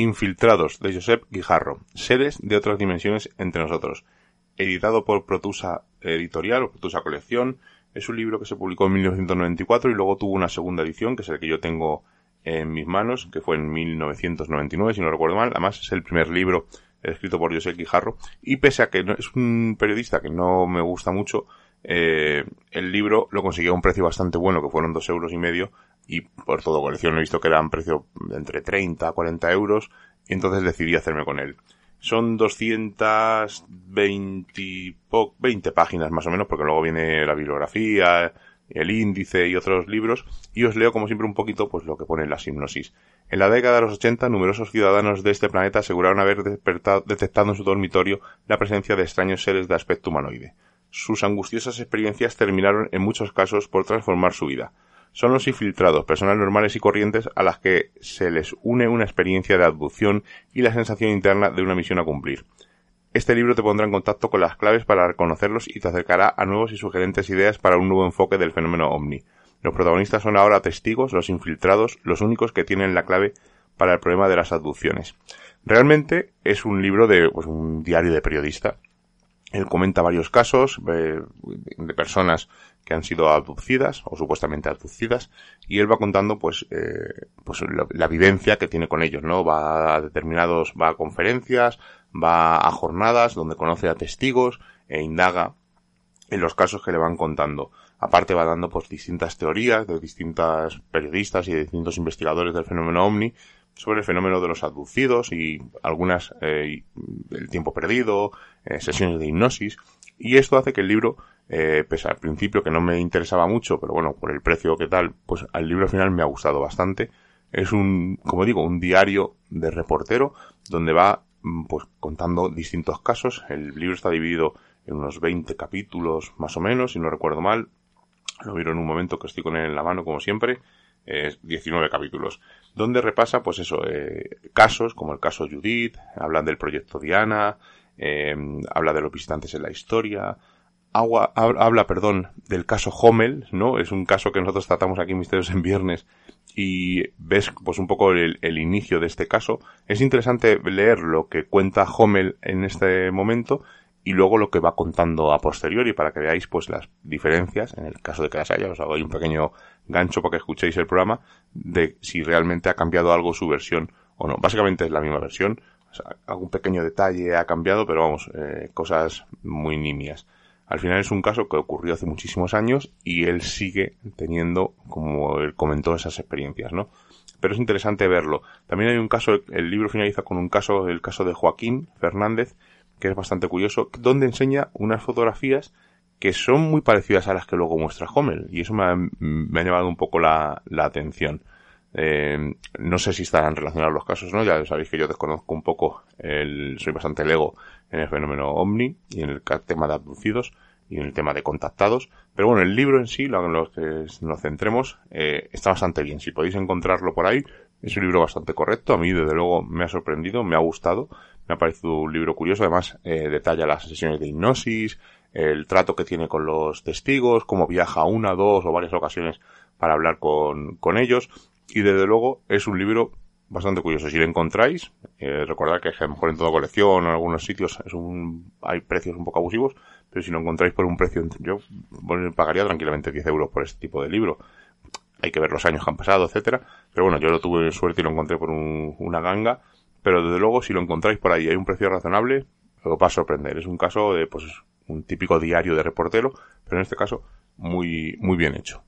Infiltrados de Josep Guijarro, seres de otras dimensiones entre nosotros. Editado por Protusa Editorial o Protusa Colección. Es un libro que se publicó en 1994 y luego tuvo una segunda edición, que es el que yo tengo en mis manos, que fue en 1999, si no recuerdo mal. Además, es el primer libro escrito por Josep Guijarro. Y pese a que es un periodista que no me gusta mucho, eh, el libro lo consiguió a un precio bastante bueno, que fueron dos euros y medio, y por todo colección he visto que eran precio entre 30 a 40 euros y entonces decidí hacerme con él. Son 220 20 páginas más o menos porque luego viene la bibliografía, el índice y otros libros y os leo como siempre un poquito pues lo que pone en la hipnosis. En la década de los 80 numerosos ciudadanos de este planeta aseguraron haber detectado en su dormitorio la presencia de extraños seres de aspecto humanoide. Sus angustiosas experiencias terminaron en muchos casos por transformar su vida son los infiltrados, personas normales y corrientes a las que se les une una experiencia de abducción y la sensación interna de una misión a cumplir. Este libro te pondrá en contacto con las claves para reconocerlos y te acercará a nuevos y sugerentes ideas para un nuevo enfoque del fenómeno ovni. Los protagonistas son ahora testigos, los infiltrados, los únicos que tienen la clave para el problema de las abducciones. Realmente es un libro de pues, un diario de periodista. Él comenta varios casos de personas que han sido abducidas o supuestamente abducidas y él va contando pues eh, pues la, vivencia que tiene con ellos no va a determinados va a conferencias va a jornadas donde conoce a testigos e indaga en los casos que le van contando. Aparte va dando pues distintas teorías de distintas periodistas y de distintos investigadores del fenómeno ovni sobre el fenómeno de los abducidos y algunas eh, el tiempo perdido eh, sesiones de hipnosis y esto hace que el libro eh, pese al principio que no me interesaba mucho, pero bueno, por el precio que tal, pues al libro final me ha gustado bastante. Es un, como digo, un diario de reportero donde va mm, pues contando distintos casos. El libro está dividido en unos 20 capítulos más o menos, si no recuerdo mal. Lo miro en un momento que estoy con él en la mano, como siempre. Es 19 capítulos. Donde repasa, pues eso, eh, casos como el caso Judith, hablan del proyecto Diana, eh, habla de los visitantes en la historia, Agua, habla, perdón, del caso Hommel, ¿no? Es un caso que nosotros tratamos aquí en Misterios en Viernes y ves pues un poco el, inicio de este caso. Es interesante leer lo que cuenta Hommel en este momento y luego lo que va contando a posteriori para que veáis pues las diferencias, en el caso de que las haya, os hago ahí un pequeño gancho para que escuchéis el programa, de si realmente ha cambiado algo su versión o no. Básicamente es la misma versión, algún pequeño detalle ha cambiado, pero vamos, eh, cosas muy nimias. Al final es un caso que ocurrió hace muchísimos años y él sigue teniendo, como él comentó, esas experiencias, ¿no? Pero es interesante verlo. También hay un caso, el libro finaliza con un caso, el caso de Joaquín Fernández, que es bastante curioso, donde enseña unas fotografías que son muy parecidas a las que luego muestra Hommel, y eso me ha, me ha llevado un poco la, la atención. Eh, no sé si estarán relacionados los casos, ¿no? Ya sabéis que yo desconozco un poco, el, soy bastante lego en el fenómeno ovni y en el tema de abducidos y en el tema de contactados. Pero bueno, el libro en sí, lo en lo que nos centremos, eh, está bastante bien. Si podéis encontrarlo por ahí, es un libro bastante correcto. A mí, desde luego, me ha sorprendido, me ha gustado. Me ha parecido un libro curioso. Además, eh, detalla las sesiones de hipnosis, el trato que tiene con los testigos, cómo viaja una, dos o varias ocasiones para hablar con, con ellos y desde luego es un libro bastante curioso. Si lo encontráis, eh, recordad que a lo mejor en toda colección en algunos sitios es un, hay precios un poco abusivos, pero si lo encontráis por un precio, yo pagaría tranquilamente 10 euros por este tipo de libro. Hay que ver los años que han pasado, etcétera. Pero bueno, yo lo tuve suerte y lo encontré por una ganga. Pero desde luego, si lo encontráis por ahí hay un precio razonable, os va a sorprender. Es un caso de, pues, un típico diario de reportero, pero en este caso, muy, muy bien hecho.